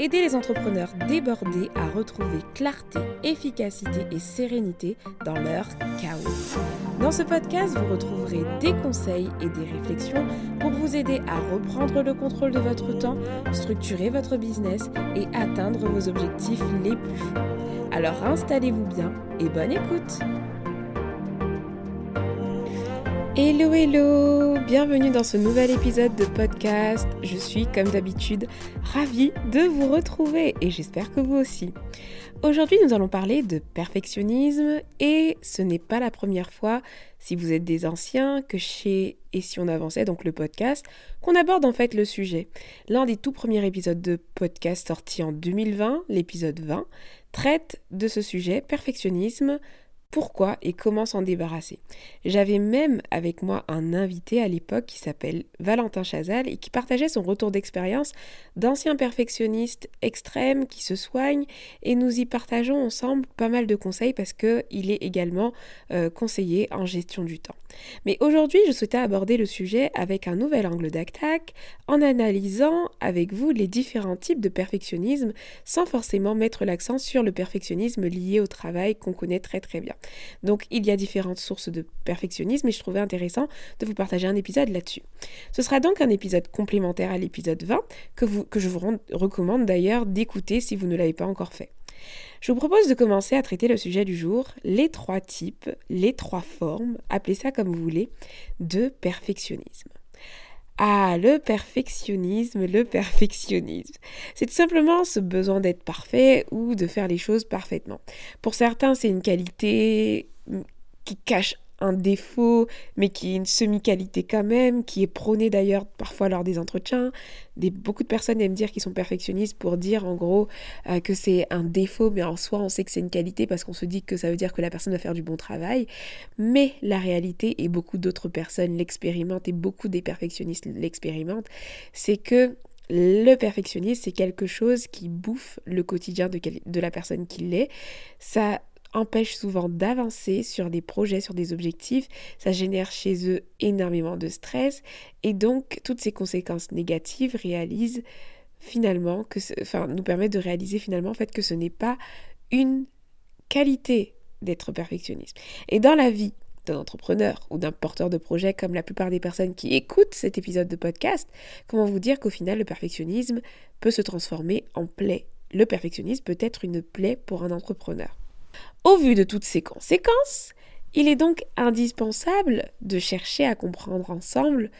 Aider les entrepreneurs débordés à retrouver clarté, efficacité et sérénité dans leur chaos. Dans ce podcast, vous retrouverez des conseils et des réflexions pour vous aider à reprendre le contrôle de votre temps, structurer votre business et atteindre vos objectifs les plus fous. Alors installez-vous bien et bonne écoute Hello hello Bienvenue dans ce nouvel épisode de podcast. Je suis comme d'habitude ravie de vous retrouver et j'espère que vous aussi. Aujourd'hui nous allons parler de perfectionnisme et ce n'est pas la première fois, si vous êtes des anciens, que chez Et si on avançait, donc le podcast, qu'on aborde en fait le sujet. L'un des tout premiers épisodes de podcast sorti en 2020, l'épisode 20, traite de ce sujet, perfectionnisme, pourquoi et comment s'en débarrasser. J'avais même avec moi un invité à l'époque qui s'appelle Valentin Chazal et qui partageait son retour d'expérience d'ancien perfectionniste extrême qui se soigne et nous y partageons ensemble pas mal de conseils parce qu'il est également euh, conseiller en gestion du temps. Mais aujourd'hui, je souhaitais aborder le sujet avec un nouvel angle d'attaque en analysant avec vous les différents types de perfectionnisme sans forcément mettre l'accent sur le perfectionnisme lié au travail qu'on connaît très très bien. Donc il y a différentes sources de perfectionnisme et je trouvais intéressant de vous partager un épisode là-dessus. Ce sera donc un épisode complémentaire à l'épisode 20 que, que je vous recommande d'ailleurs d'écouter si vous ne l'avez pas encore fait. Je vous propose de commencer à traiter le sujet du jour, les trois types, les trois formes, appelez ça comme vous voulez, de perfectionnisme. Ah, le perfectionnisme, le perfectionnisme. C'est tout simplement ce besoin d'être parfait ou de faire les choses parfaitement. Pour certains, c'est une qualité qui cache un défaut, mais qui est une semi-qualité quand même, qui est prônée d'ailleurs parfois lors des entretiens. Des, beaucoup de personnes aiment dire qu'ils sont perfectionnistes pour dire en gros euh, que c'est un défaut, mais en soi on sait que c'est une qualité parce qu'on se dit que ça veut dire que la personne va faire du bon travail. Mais la réalité, et beaucoup d'autres personnes l'expérimentent, et beaucoup des perfectionnistes l'expérimentent, c'est que le perfectionnisme, c'est quelque chose qui bouffe le quotidien de, de la personne qui l'est. Ça empêche souvent d'avancer sur des projets, sur des objectifs. Ça génère chez eux énormément de stress et donc toutes ces conséquences négatives réalisent finalement que, enfin, nous permettent de réaliser finalement en fait que ce n'est pas une qualité d'être perfectionniste. Et dans la vie d'un entrepreneur ou d'un porteur de projet comme la plupart des personnes qui écoutent cet épisode de podcast, comment vous dire qu'au final le perfectionnisme peut se transformer en plaie? Le perfectionnisme peut être une plaie pour un entrepreneur. Au vu de toutes ces conséquences, il est donc indispensable de chercher à comprendre ensemble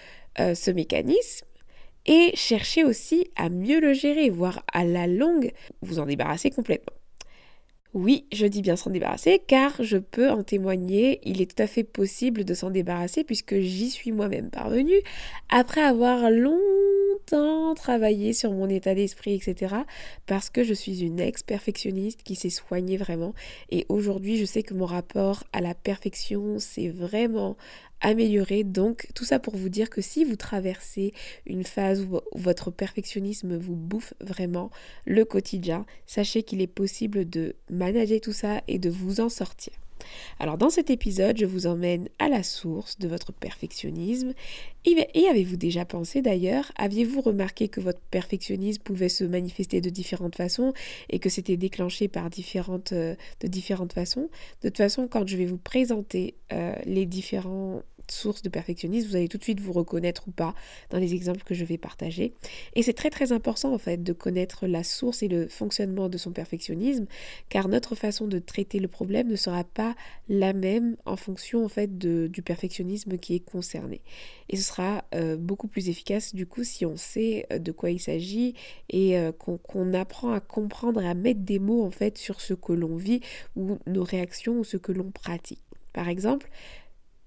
euh, ce mécanisme et chercher aussi à mieux le gérer, voire à la longue vous en débarrasser complètement. Oui, je dis bien s'en débarrasser car je peux en témoigner, il est tout à fait possible de s'en débarrasser puisque j'y suis moi-même parvenue après avoir longtemps travaillé sur mon état d'esprit, etc. Parce que je suis une ex-perfectionniste qui s'est soignée vraiment et aujourd'hui je sais que mon rapport à la perfection c'est vraiment améliorer. Donc tout ça pour vous dire que si vous traversez une phase où votre perfectionnisme vous bouffe vraiment le quotidien, sachez qu'il est possible de manager tout ça et de vous en sortir. Alors dans cet épisode, je vous emmène à la source de votre perfectionnisme. Et avez-vous déjà pensé d'ailleurs, aviez-vous remarqué que votre perfectionnisme pouvait se manifester de différentes façons et que c'était déclenché par différentes, euh, de différentes façons? De toute façon, quand je vais vous présenter euh, les différents source de perfectionnisme, vous allez tout de suite vous reconnaître ou pas dans les exemples que je vais partager. Et c'est très très important en fait de connaître la source et le fonctionnement de son perfectionnisme, car notre façon de traiter le problème ne sera pas la même en fonction en fait du perfectionnisme qui est concerné. Et ce sera euh, beaucoup plus efficace du coup si on sait euh, de quoi il s'agit et euh, qu'on apprend à comprendre et à mettre des mots en fait sur ce que l'on vit ou nos réactions ou ce que l'on pratique. Par exemple,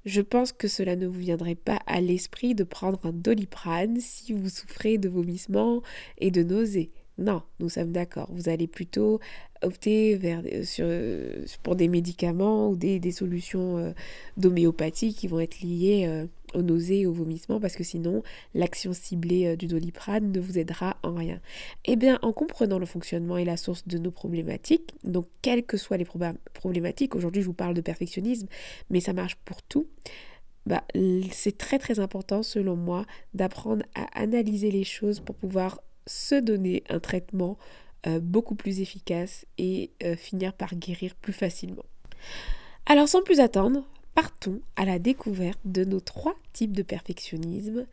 je pense que cela ne vous viendrait pas à l'esprit de prendre un doliprane si vous souffrez de vomissements et de nausées. Non, nous sommes d'accord. Vous allez plutôt opter vers, sur, pour des médicaments ou des, solutions d'homéopathie qui vont être liées aux nausées et aux vomissements parce que sinon l'action ciblée euh, du doliprane ne vous aidera en rien. Eh bien, en comprenant le fonctionnement et la source de nos problématiques, donc quelles que soient les problématiques, aujourd'hui je vous parle de perfectionnisme, mais ça marche pour tout. Bah, c'est très très important selon moi d'apprendre à analyser les choses pour pouvoir se donner un traitement euh, beaucoup plus efficace et euh, finir par guérir plus facilement. Alors sans plus attendre, partons à la découverte de nos trois types de perfectionnisme.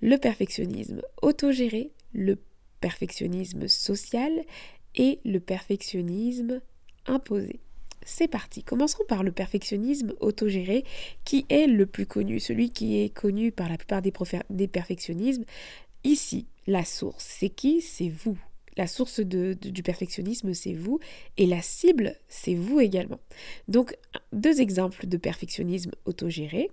Le perfectionnisme autogéré, le perfectionnisme social et le perfectionnisme imposé. C'est parti. Commençons par le perfectionnisme autogéré, qui est le plus connu, celui qui est connu par la plupart des, des perfectionnismes. Ici, la source, c'est qui? C'est vous. La source du perfectionnisme, c'est vous, et la cible, c'est vous également. Donc, deux exemples de perfectionnisme autogéré.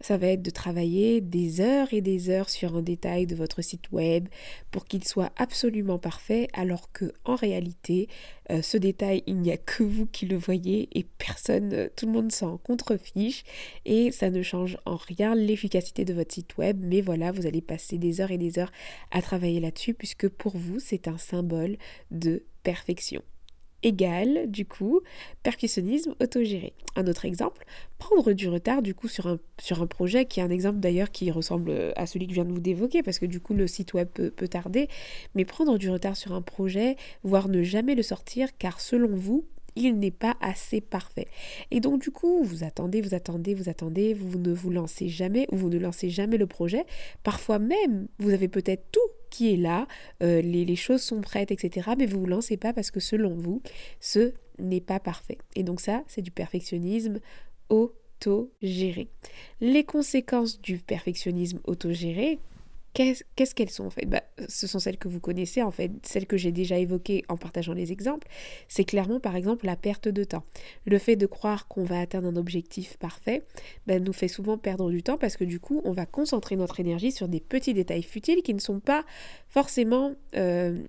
Ça va être de travailler des heures et des heures sur un détail de votre site web pour qu'il soit absolument parfait, alors que en réalité, euh, ce détail, il n'y a que vous qui le voyez et personne, euh, tout le monde s'en contrefiche et ça ne change en rien l'efficacité de votre site web. Mais voilà, vous allez passer des heures et des heures à travailler là-dessus puisque pour vous, c'est un symbole de perfection égale, du coup, perfectionnisme autogéré. Un autre exemple, prendre du retard, du coup, sur un, projet, qui est un exemple d'ailleurs qui ressemble à celui que je viens de vous évoquer, parce que du coup, le site web peut, peut tarder, mais prendre du retard sur un projet, voire ne jamais le sortir, car selon vous, il n'est pas assez parfait. Et donc du coup, vous attendez, vous attendez, vous attendez, vous ne vous lancez jamais ou vous ne lancez jamais le projet. Parfois même, vous avez peut-être tout est là, euh, les, choses sont prêtes, etc. Mais vous ne vous lancez pas parce que selon vous, ce n'est pas parfait. Et donc ça, c'est du perfectionnisme autogéré. Les conséquences du perfectionnisme autogéré, Qu'est-ce qu'elles sont en fait? Bah, Ce sont celles que vous connaissez en fait, celles que j'ai déjà évoquées en partageant les exemples. C'est clairement par exemple la perte de temps. Le fait de croire qu'on va atteindre un objectif parfait bah, nous fait souvent perdre du temps parce que du coup on va concentrer notre énergie sur des petits détails futiles qui ne sont pas forcément... Euh,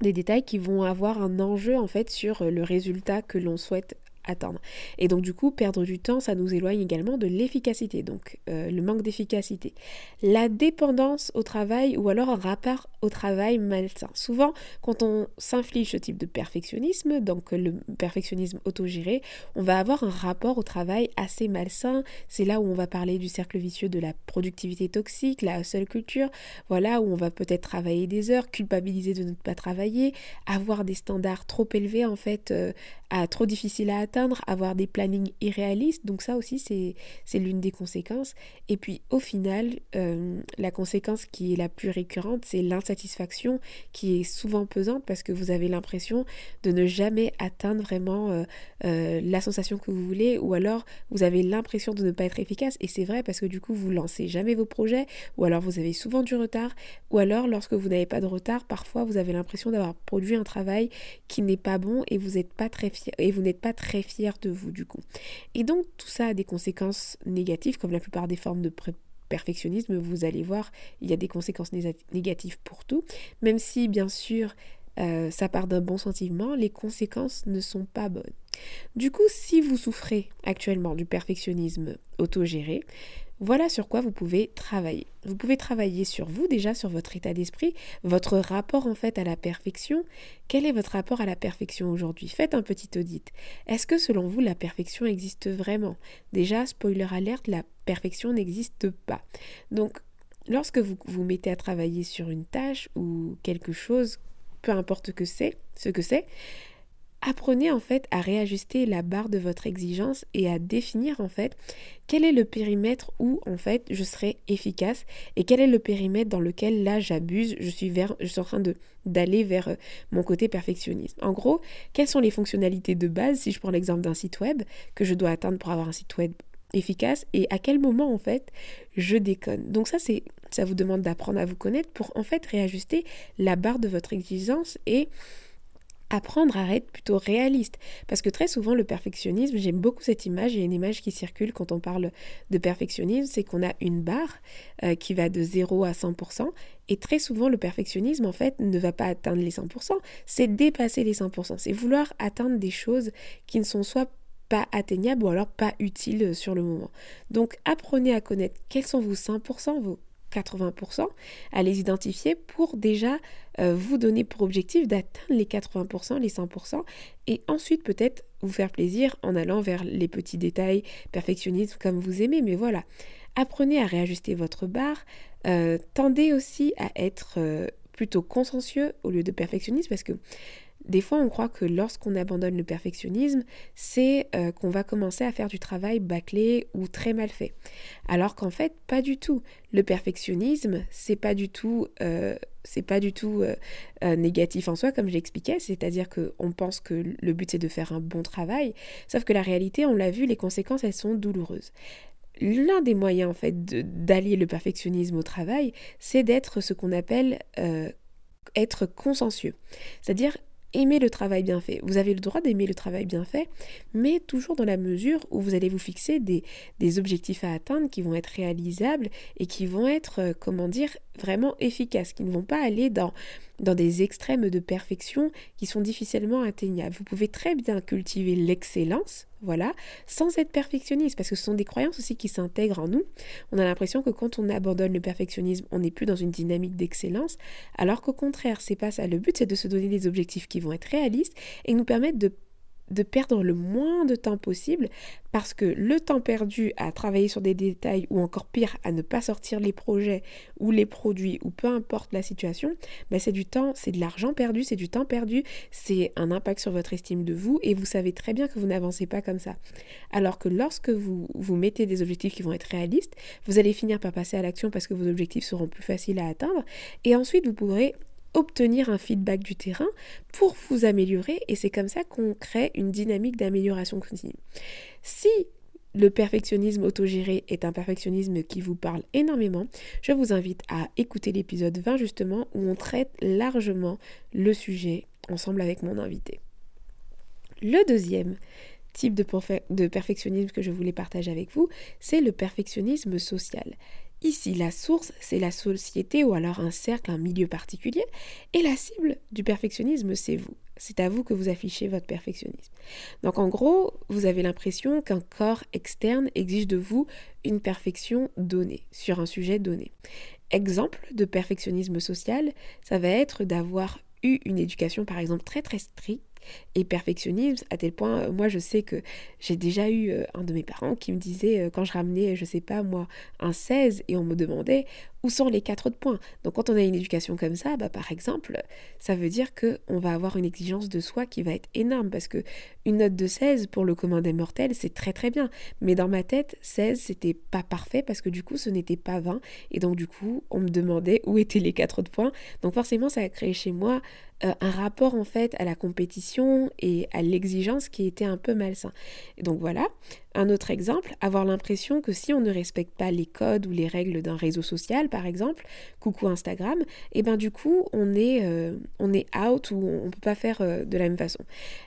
des détails qui vont avoir un enjeu en fait sur le résultat que l'on souhaite attendre. Et donc du coup, perdre du temps, ça nous éloigne également de l'efficacité, donc euh, le manque d'efficacité. La dépendance au travail ou alors un rapport au travail malsain. Souvent, quand on s'inflige ce type de perfectionnisme, donc le perfectionnisme autogéré, on va avoir un rapport au travail assez malsain. C'est là où on va parler du cercle vicieux de la productivité toxique, la seule culture, voilà, où on va peut-être travailler des heures, culpabiliser de ne pas travailler, avoir des standards trop élevés en fait, euh, trop difficiles à atteindre avoir des plannings irréalistes. Donc ça aussi, c'est l'une des conséquences. Et puis au final, euh, la conséquence qui est la plus récurrente, c'est l'insatisfaction qui est souvent pesante parce que vous avez l'impression de ne jamais atteindre vraiment euh, euh, la sensation que vous voulez ou alors vous avez l'impression de ne pas être efficace. Et c'est vrai parce que du coup, vous lancez jamais vos projets ou alors vous avez souvent du retard ou alors lorsque vous n'avez pas de retard, parfois vous avez l'impression d'avoir produit un travail qui n'est pas bon et vous n'êtes pas très fier et vous n'êtes pas très fier de vous du coup. Et donc tout ça a des conséquences négatives, comme la plupart des formes de perfectionnisme, vous allez voir, il y a des conséquences négatives pour tout, même si bien sûr euh, ça part d'un bon sentiment, les conséquences ne sont pas bonnes. Du coup, si vous souffrez actuellement du perfectionnisme autogéré, voilà sur quoi vous pouvez travailler. Vous pouvez travailler sur vous déjà, sur votre état d'esprit, votre rapport en fait à la perfection. Quel est votre rapport à la perfection aujourd'hui? Faites un petit audit. Est-ce que selon vous la perfection existe vraiment? Déjà, spoiler alerte, la perfection n'existe pas. Donc, lorsque vous vous mettez à travailler sur une tâche ou quelque chose, peu importe ce que c'est, apprenez en fait à réajuster la barre de votre exigence et à définir en fait quel est le périmètre où en fait je serai efficace et quel est le périmètre dans lequel là j'abuse, je suis vers je suis en train d'aller vers euh, mon côté perfectionniste. En gros, quelles sont les fonctionnalités de base si je prends l'exemple d'un site web que je dois atteindre pour avoir un site web efficace et à quel moment en fait je déconne? Donc ça c'est ça vous demande d'apprendre à vous connaître pour en fait réajuster la barre de votre exigence et apprendre à être plutôt réaliste. Parce que très souvent, le perfectionnisme, j'aime beaucoup cette image, il y a une image qui circule quand on parle de perfectionnisme, c'est qu'on a une barre euh, qui va de 0 à 100%, et très souvent, le perfectionnisme, en fait, ne va pas atteindre les 100%, c'est dépasser les 100%, c'est vouloir atteindre des choses qui ne sont soit pas atteignables ou alors pas utiles sur le moment. Donc apprenez à connaître quels sont vos 100%, vos 80%, à les identifier pour déjà euh, vous donner pour objectif d'atteindre les 80%, les 100%, et ensuite peut-être vous faire plaisir en allant vers les petits détails perfectionnistes comme vous aimez. Mais voilà, apprenez à réajuster votre barre, euh, tendez aussi à être euh, plutôt consciencieux au lieu de perfectionniste parce que des fois, on croit que lorsqu'on abandonne le perfectionnisme, c'est euh, qu'on va commencer à faire du travail bâclé ou très mal fait. Alors qu'en fait, pas du tout. Le perfectionnisme, c'est pas du tout, euh, pas du tout euh, négatif en soi, comme j'expliquais. C'est-à-dire qu'on pense que le but c'est de faire un bon travail, sauf que la réalité, on l'a vu, les conséquences elles sont douloureuses. L'un des moyens en fait d'allier le perfectionnisme au travail, c'est d'être ce qu'on appelle être consciencieux. C'est-à-dire aimer le travail bien fait. Vous avez le droit d'aimer le travail bien fait, mais toujours dans la mesure où vous allez vous fixer des, objectifs à atteindre qui vont être réalisables et qui vont être, euh, comment dire, vraiment efficaces, qui ne vont pas aller dans dans des extrêmes de perfection qui sont difficilement atteignables. Vous pouvez très bien cultiver l'excellence, voilà, sans être perfectionniste, parce que ce sont des croyances aussi qui s'intègrent en nous. On a l'impression que quand on abandonne le perfectionnisme, on n'est plus dans une dynamique d'excellence, alors qu'au contraire, c'est pas ça. Le but, c'est de se donner des objectifs qui vont être réalistes et nous permettre de de perdre le moins de temps possible parce que le temps perdu à travailler sur des détails ou encore pire à ne pas sortir les projets ou les produits ou peu importe la situation, ben c'est du temps, c'est de l'argent perdu, c'est du temps perdu, c'est un impact sur votre estime de vous et vous savez très bien que vous n'avancez pas comme ça. Alors que lorsque vous vous mettez des objectifs qui vont être réalistes, vous allez finir par passer à l'action parce que vos objectifs seront plus faciles à atteindre et ensuite vous pourrez obtenir un feedback du terrain pour vous améliorer et c'est comme ça qu'on crée une dynamique d'amélioration continue. Si le perfectionnisme autogéré est un perfectionnisme qui vous parle énormément, je vous invite à écouter l'épisode 20 justement où on traite largement le sujet ensemble avec mon invité. Le deuxième type de, de perfectionnisme que je voulais partager avec vous, c'est le perfectionnisme social. Ici, la source, c'est la société ou alors un cercle, un milieu particulier. Et la cible du perfectionnisme, c'est vous. C'est à vous que vous affichez votre perfectionnisme. Donc en gros, vous avez l'impression qu'un corps externe exige de vous une perfection donnée, sur un sujet donné. Exemple de perfectionnisme social, ça va être d'avoir eu une éducation par exemple très très stricte et perfectionnisme à tel point, euh, moi je sais que j'ai déjà eu euh, un de mes parents qui me disait euh, quand je ramenais, je sais pas moi, un 16 et on me demandait où sont les quatre autres points? Donc quand on a une éducation comme ça, bah, par exemple, ça veut dire que on va avoir une exigence de soi qui va être énorme parce que une note de 16 pour le commun des mortels, c'est très très bien. Mais dans ma tête, 16 c'était pas parfait parce que du coup ce n'était pas 20 et donc du coup on me demandait où étaient les quatre autres points. Donc forcément ça a créé chez moi un rapport en fait à la compétition et à l'exigence qui était un peu malsain. Et donc voilà, un autre exemple, avoir l'impression que si on ne respecte pas les codes ou les règles d'un réseau social, par exemple, coucou Instagram, et eh ben du coup on est, euh, on est out ou on ne peut pas faire euh, de la même façon.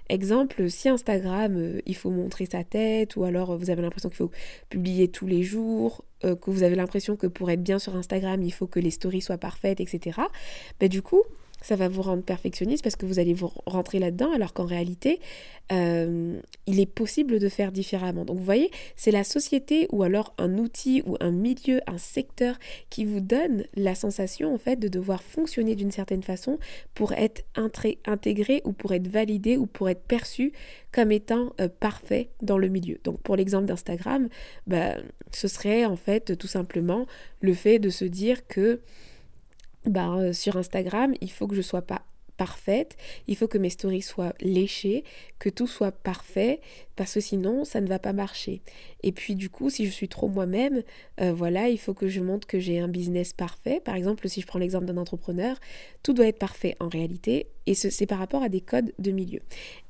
Exemple, si Instagram, euh, il faut montrer sa tête, ou alors vous avez l'impression qu'il faut publier tous les jours, que vous avez l'impression que pour être bien sur Instagram, il faut que les stories soient parfaites, etc. Ben, du coup, ça va vous rendre perfectionniste parce que vous allez vous rentrer là-dedans alors qu'en réalité, euh, il est possible de faire différemment. Donc vous voyez, c'est la société ou alors un outil ou un milieu, un secteur qui vous donne la sensation en fait de devoir fonctionner d'une certaine façon pour être intégré ou pour être validé ou pour être perçu comme étant euh, parfait dans le milieu. Donc pour l'exemple d'Instagram, bah, ce serait en fait tout simplement le fait de se dire que bah, sur Instagram, il faut que je sois pas parfaite, il faut que mes stories soient léchées, que tout soit parfait, parce que sinon ça ne va pas marcher. Et puis du coup, si je suis trop moi-même, euh, voilà, il faut que je montre que j'ai un business parfait. Par exemple, si je prends l'exemple d'un entrepreneur, tout doit être parfait en réalité, et c'est par rapport à des codes de milieu.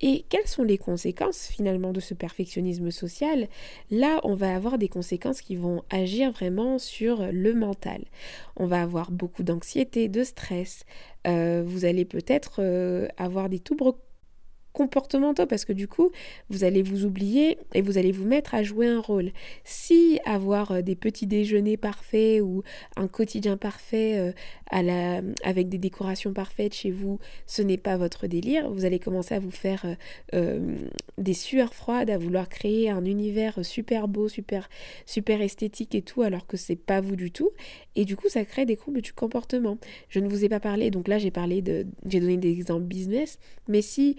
Et quelles sont les conséquences finalement de ce perfectionnisme social? Là, on va avoir des conséquences qui vont agir vraiment sur le mental. On va avoir beaucoup d'anxiété, de stress. Euh, vous allez peut-être euh, avoir des comportementaux parce que du coup, vous allez vous oublier et vous allez vous mettre à jouer un rôle. Si avoir euh, des petits déjeuners parfaits ou un quotidien parfait euh, à la, avec des décorations parfaites chez vous, ce n'est pas votre délire, vous allez commencer à vous faire euh, des sueurs froides, à vouloir créer un univers super beau, super, super esthétique et tout, alors que c'est pas vous du tout. Et du coup, ça crée des troubles du comportement. Je ne vous ai pas parlé, donc là j'ai parlé de, j'ai donné des exemples business, mais si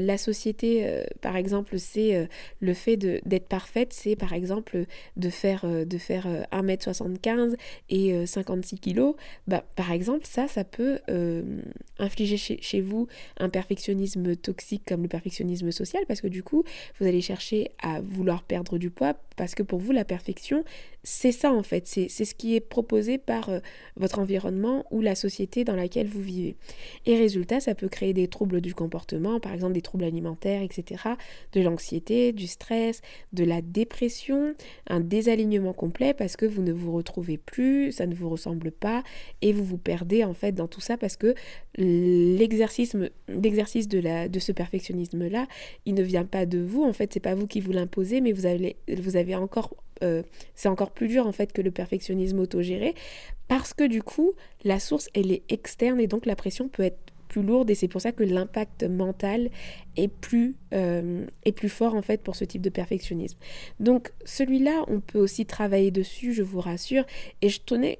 la société, euh, par exemple, c'est euh, le fait d'être parfaite, c'est par exemple de faire, de faire 1m75 et 56 kg, bah, par exemple, ça, ça peut infliger chez, vous un perfectionnisme toxique comme le perfectionnisme social, parce que du coup, vous allez chercher à vouloir perdre du poids, parce que pour vous, la perfection, c'est ça en fait, c'est ce qui est proposé par votre environnement ou la société dans laquelle vous vivez. Et résultat, ça peut créer des troubles du comportement, par exemple des troubles alimentaires, etc., de l'anxiété, du stress, de la dépression, un désalignement complet parce que vous ne vous retrouvez plus, ça ne vous ressemble pas et vous vous perdez en fait dans tout ça parce que l'exercice de, de ce perfectionnisme-là, il ne vient pas de vous, en fait, c'est pas vous qui vous l'imposez, mais vous avez, vous avez encore euh, c'est encore plus dur en fait que le perfectionnisme autogéré parce que du coup la source elle est externe et donc la pression peut être plus lourde et c'est pour ça que l'impact mental est plus, euh, est plus fort en fait pour ce type de perfectionnisme. Donc celui-là, on peut aussi travailler dessus, je vous rassure. Et je tenais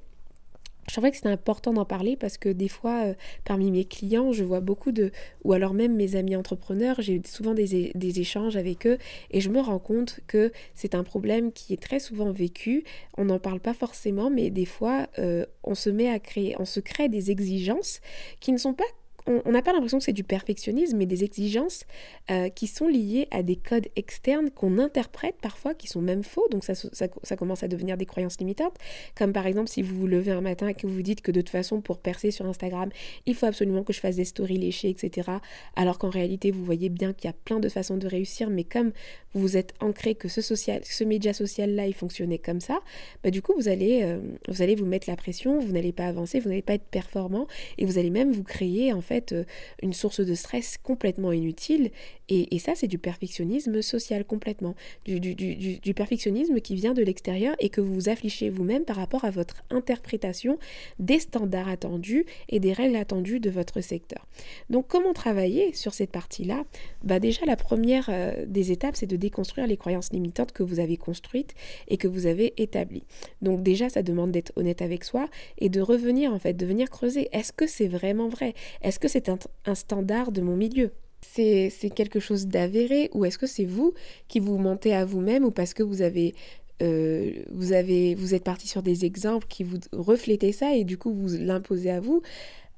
je trouvais que c'était important d'en parler parce que des fois, euh, parmi mes clients, je vois beaucoup de, ou alors même mes amis entrepreneurs, j'ai souvent des, des, échanges avec eux et je me rends compte que c'est un problème qui est très souvent vécu. On n'en parle pas forcément, mais des fois, euh, on se met à créer, on se crée des exigences qui ne sont pas on n'a pas l'impression que c'est du perfectionnisme, mais des exigences euh, qui sont liées à des codes externes qu'on interprète parfois, qui sont même faux, donc ça, ça, commence à devenir des croyances limitantes, comme par exemple si vous vous levez un matin et que vous vous dites que de toute façon pour percer sur Instagram, il faut absolument que je fasse des stories léchées, etc., alors qu'en réalité vous voyez bien qu'il y a plein de façons de réussir, mais comme vous vous êtes ancré que ce, social, ce média social-là, il fonctionnait comme ça, bah du coup vous allez, euh, vous allez vous mettre la pression, vous n'allez pas avancer, vous n'allez pas être performant, et vous allez même vous créer en fait euh, une source de stress complètement inutile. Et, ça, c'est du perfectionnisme social complètement. Du, perfectionnisme qui vient de l'extérieur et que vous vous affichez vous-même par rapport à votre interprétation des standards attendus et des règles attendues de votre secteur. Donc comment travailler sur cette partie-là? Bah Déjà, la première euh, des étapes, c'est de déconstruire les croyances limitantes que vous avez construites et que vous avez établies. Donc déjà, ça demande d'être honnête avec soi et de revenir en fait, de venir creuser. Est-ce que c'est vraiment vrai? Est-ce que c'est un, standard de mon milieu? C'est quelque chose d'avéré ou est-ce que c'est vous qui vous mentez à vous-même ou parce que vous avez euh, vous avez vous êtes parti sur des exemples qui vous reflétaient ça et du coup vous l'imposez à vous?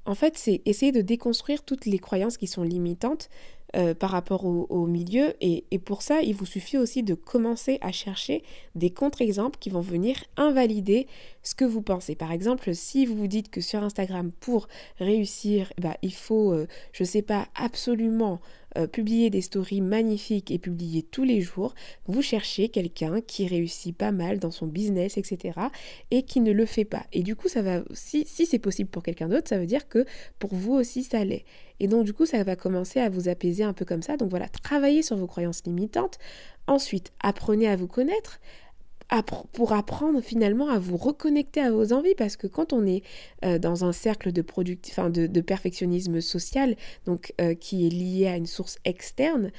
En fait c'est essayer de déconstruire toutes les croyances qui sont limitantes euh, par rapport au, milieu. Et, pour ça, il vous suffit aussi de commencer à chercher des contre-exemples qui vont venir invalider ce que vous pensez. Par exemple, si vous vous dites que sur Instagram, pour réussir, bah, il faut, euh, je sais pas, absolument euh, publier des stories magnifiques et publier tous les jours, vous cherchez quelqu'un qui réussit pas mal dans son business, etc. et qui ne le fait pas. Et du coup, ça va, si, si c'est possible pour quelqu'un d'autre, ça veut dire que pour vous aussi, ça l'est. Et donc, du coup, ça va commencer à vous apaiser un peu comme ça. Donc voilà, travaillez sur vos croyances limitantes. Ensuite, apprenez à vous connaître pour apprendre finalement à vous reconnecter à vos envies parce que quand on est euh, dans un cercle de, de, perfectionnisme social donc euh, qui est lié à une source externe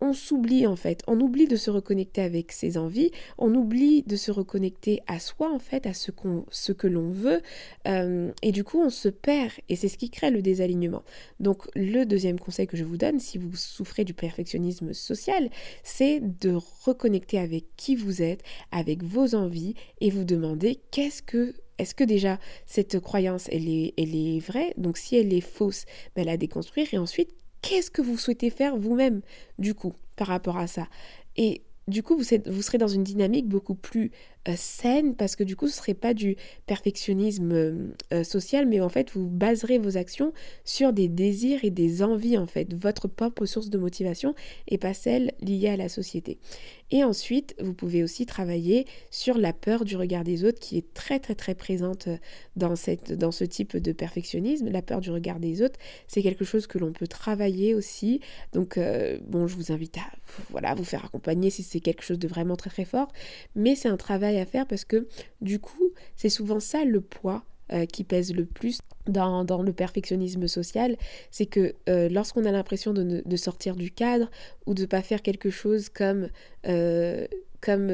on s'oublie en fait, on oublie de se reconnecter avec ses envies, on oublie de se reconnecter à soi en fait, à ce, qu'on, ce que l'on veut, euh, et du coup on se perd, et c'est ce qui crée le désalignement. Donc le deuxième conseil que je vous donne, si vous souffrez du perfectionnisme social, c'est de reconnecter avec qui vous êtes, avec vos envies, et vous demander qu'est-ce que est-ce que déjà cette croyance elle est, elle est vraie? Donc si elle est fausse, ben, la déconstruire et ensuite qu'est-ce que vous souhaitez faire vous-même, du coup, par rapport à ça? Et du coup, vous, serez dans une dynamique beaucoup plus saine parce que du coup, ce serait pas du perfectionnisme euh, euh, social, mais en fait, vous baserez vos actions sur des désirs et des envies, en fait, votre propre source de motivation et pas celle liée à la société. Et ensuite, vous pouvez aussi travailler sur la peur du regard des autres qui est très très très présente dans, cette, dans ce type de perfectionnisme. La peur du regard des autres, c'est quelque chose que l'on peut travailler aussi. Donc, bon, je vous invite à voilà, vous faire accompagner si c'est quelque chose de vraiment très très fort. Mais c'est un travail à faire parce que du coup, c'est souvent ça le poids euh, qui pèse le plus dans, le perfectionnisme social, c'est que euh, lorsqu'on a l'impression de, sortir du cadre ou de ne pas faire quelque chose comme, euh, comme,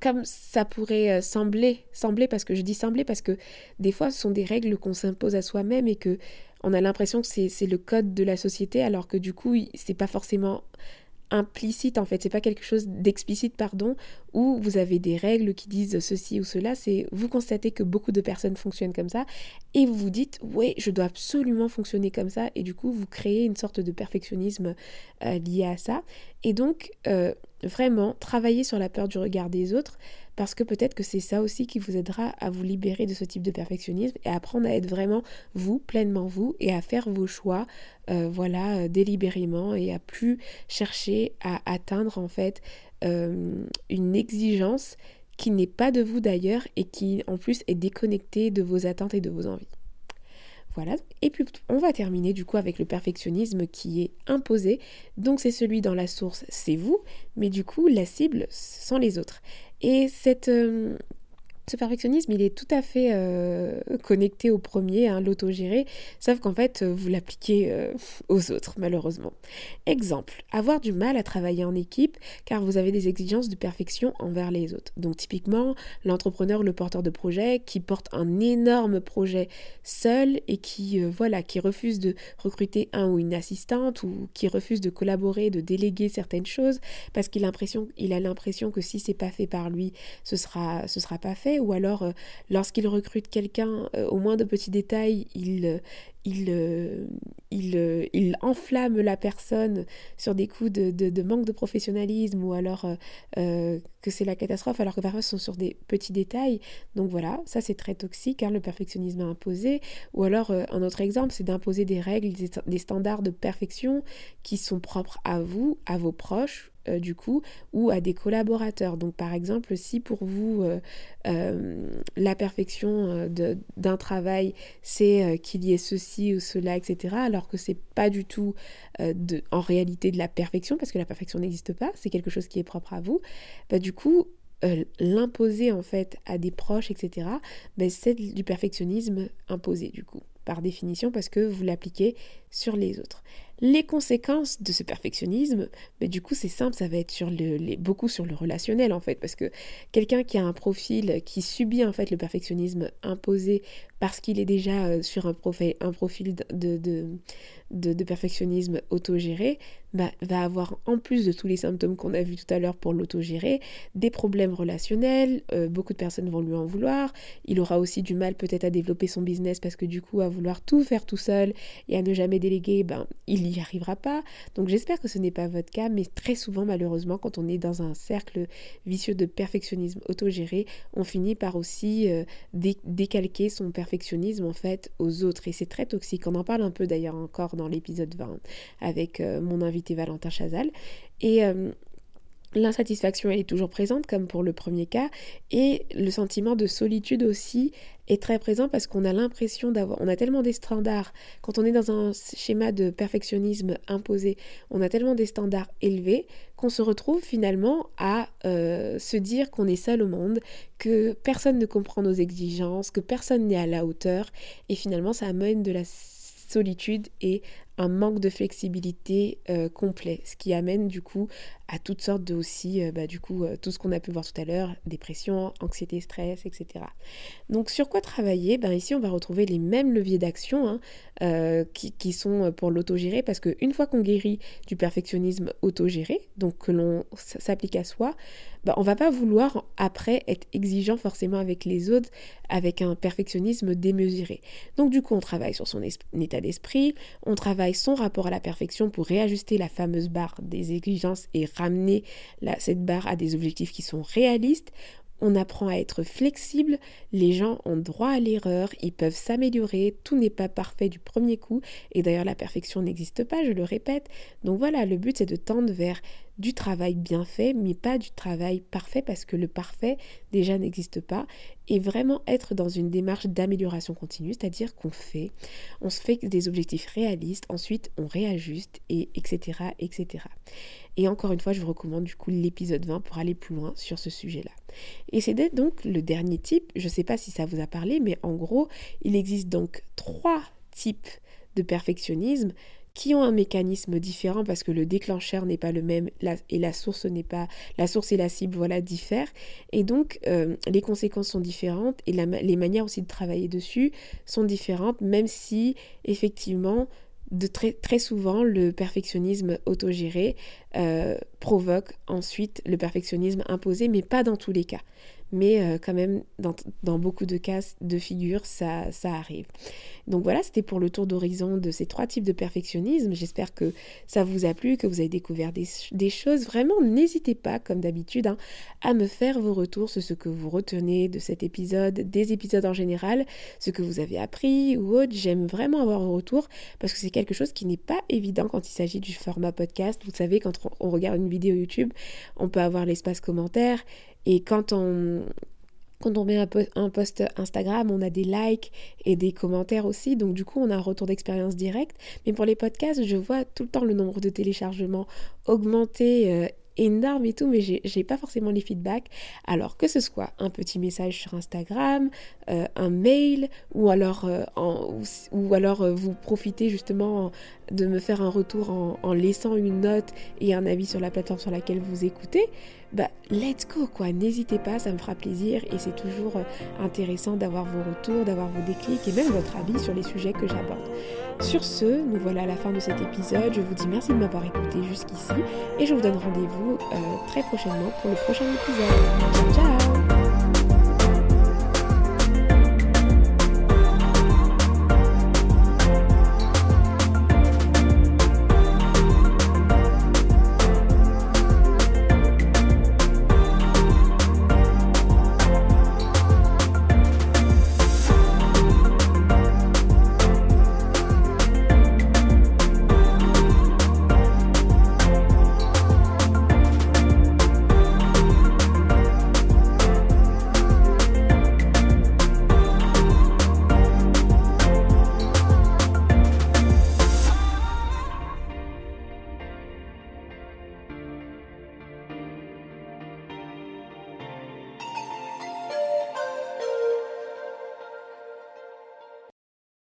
comme ça pourrait sembler, sembler, parce que je dis sembler parce que des fois ce sont des règles qu'on s'impose à soi-même et que on a l'impression que c'est le code de la société alors que du coup c'est pas forcément implicite en fait, c'est pas quelque chose d'explicite pardon, où vous avez des règles qui disent ceci ou cela, c'est vous constatez que beaucoup de personnes fonctionnent comme ça et vous vous dites ouais je dois absolument fonctionner comme ça. Et du coup vous créez une sorte de perfectionnisme euh, lié à ça. Et donc euh, vraiment travailler sur la peur du regard des autres parce que peut-être que c'est ça aussi qui vous aidera à vous libérer de ce type de perfectionnisme et à apprendre à être vraiment vous, pleinement vous, et à faire vos choix, euh, voilà, euh, délibérément, et à plus chercher à atteindre en fait euh, une exigence qui n'est pas de vous d'ailleurs et qui en plus est déconnectée de vos attentes et de vos envies. Voilà, et puis on va terminer du coup avec le perfectionnisme qui est imposé. Donc c'est celui dans la source, c'est vous, mais du coup la cible, sont les autres. Et cette, euh, ce perfectionnisme, il est tout à fait euh, connecté au premier, hein, l'autogéré, sauf qu'en fait, vous l'appliquez euh, aux autres, malheureusement. Exemple, avoir du mal à travailler en équipe car vous avez des exigences de perfection envers les autres. Donc typiquement, l'entrepreneur, le porteur de projet qui porte un énorme projet seul et qui, euh, voilà, qui refuse de recruter un ou une assistante ou qui refuse de collaborer, de déléguer certaines choses parce qu'il a l'impression, il a l'impression que si c'est pas fait par lui, ce sera, ce sera pas fait ou alors euh, lorsqu'il recrute quelqu'un, euh, au moins de petits détails, il, euh, il, il, il, enflamme la personne sur des coups de, de, manque de professionnalisme ou alors que c'est la catastrophe, alors que parfois ce sont sur des petits détails. Donc voilà, ça c'est très toxique, hein, le perfectionnisme imposé. Ou alors un autre exemple, c'est d'imposer des règles, des standards de perfection qui sont propres à vous, à vos proches euh, du coup, ou à des collaborateurs. Donc par exemple, si pour vous euh, euh, la perfection d'un travail, c'est qu'il y ait ceci ou cela, etc., alors que c'est pas du tout de, en réalité de la perfection, parce que la perfection n'existe pas, c'est quelque chose qui est propre à vous, bah, du coup, l'imposer en fait à des proches, etc., bah, c'est du perfectionnisme imposé du coup, par définition, parce que vous l'appliquez sur les autres. Les conséquences de ce perfectionnisme, mais du coup c'est simple, ça va être sur le, beaucoup sur le relationnel en fait, parce que quelqu'un qui a un profil qui subit en fait le perfectionnisme imposé parce qu'il est déjà euh, sur un, profil, un profil de, de, de, perfectionnisme autogéré, va avoir en plus de tous les symptômes qu'on a vus tout à l'heure pour l'autogérer, des problèmes relationnels, euh, beaucoup de personnes vont lui en vouloir, il aura aussi du mal peut-être à développer son business parce que du coup à vouloir tout faire tout seul et à ne jamais déléguer, ben, il n'y arrivera pas. Donc j'espère que ce n'est pas votre cas, mais très souvent malheureusement quand on est dans un cercle vicieux de perfectionnisme autogéré, on finit par aussi euh, décalquer son perfectionnisme en fait aux autres et c'est très toxique. On en parle un peu d'ailleurs encore dans l'épisode 20 avec euh, mon invité Valentin Chazal. Et euh, L'insatisfaction, est toujours présente, comme pour le premier cas, et le sentiment de solitude aussi est très présent parce qu'on a l'impression d'avoir, on a tellement des standards, quand on est dans un schéma de perfectionnisme imposé, on a tellement des standards élevés qu'on se retrouve finalement à euh, se dire qu'on est seul au monde, que personne ne comprend nos exigences, que personne n'est à la hauteur, et finalement ça amène de la solitude et un manque de flexibilité euh, complet, ce qui amène du coup à toutes sortes de aussi, euh, bah, du coup, euh, tout ce qu'on a pu voir tout à l'heure, dépression, anxiété, stress, etc. Donc sur quoi travailler? Ben, Ici, on va retrouver les mêmes leviers d'action hein, qui, sont pour l'autogéré, parce qu'une fois qu'on guérit du perfectionnisme autogéré, donc que l'on s'applique à soi, ben, on va pas vouloir après être exigeant forcément avec les autres, avec un perfectionnisme démesuré. Donc du coup, on travaille sur son état d'esprit, on travaille son rapport à la perfection pour réajuster la fameuse barre des exigences et ramener cette barre à des objectifs qui sont réalistes, on apprend à être flexible, les gens ont droit à l'erreur, ils peuvent s'améliorer, tout n'est pas parfait du premier coup, et d'ailleurs la perfection n'existe pas, je le répète. Donc voilà, le but c'est de tendre vers du travail bien fait, mais pas du travail parfait, parce que le parfait déjà n'existe pas, et vraiment être dans une démarche d'amélioration continue, c'est-à-dire qu'on fait, on se fait des objectifs réalistes, ensuite on réajuste, et etc. etc. Et encore une fois, je vous recommande du coup l'épisode 20 pour aller plus loin sur ce sujet-là. Et c'est donc le dernier type, je ne sais pas si ça vous a parlé, mais en gros, il existe donc trois types de perfectionnisme qui ont un mécanisme différent parce que le déclencheur n'est pas le même et la source n'est pas la source et la cible voilà diffèrent et donc euh, les conséquences sont différentes et les manières aussi de travailler dessus sont différentes même si effectivement de très, très souvent, le perfectionnisme autogéré euh, provoque ensuite le perfectionnisme imposé, mais pas dans tous les cas mais euh, quand même, dans, beaucoup de cas de figure, ça, ça arrive. Donc voilà, c'était pour le tour d'horizon de ces trois types de perfectionnisme. J'espère que ça vous a plu, que vous avez découvert des, choses. Vraiment, n'hésitez pas, comme d'habitude, hein, à me faire vos retours sur ce que vous retenez de cet épisode, des épisodes en général, ce que vous avez appris ou autre. J'aime vraiment avoir vos retours parce que c'est quelque chose qui n'est pas évident quand il s'agit du format podcast. Vous savez, quand on regarde une vidéo YouTube, on peut avoir l'espace commentaire et quand on, quand on met un, post Instagram, on a des likes et des commentaires aussi. Donc du coup, on a un retour d'expérience direct. Mais pour les podcasts, je vois tout le temps le nombre de téléchargements augmenter euh, énorme et tout, mais j'ai pas forcément les feedbacks. Alors que ce soit un petit message sur Instagram, euh, un mail, ou alors, euh, vous profitez justement de me faire un retour en, laissant une note et un avis sur la plateforme sur laquelle vous écoutez, bah let's go quoi, n'hésitez pas, ça me fera plaisir et c'est toujours intéressant d'avoir vos retours, d'avoir vos déclics et même votre avis sur les sujets que j'aborde. Sur ce, nous voilà à la fin de cet épisode. Je vous dis merci de m'avoir écouté jusqu'ici et je vous donne rendez-vous euh, très prochainement pour le prochain épisode. Ciao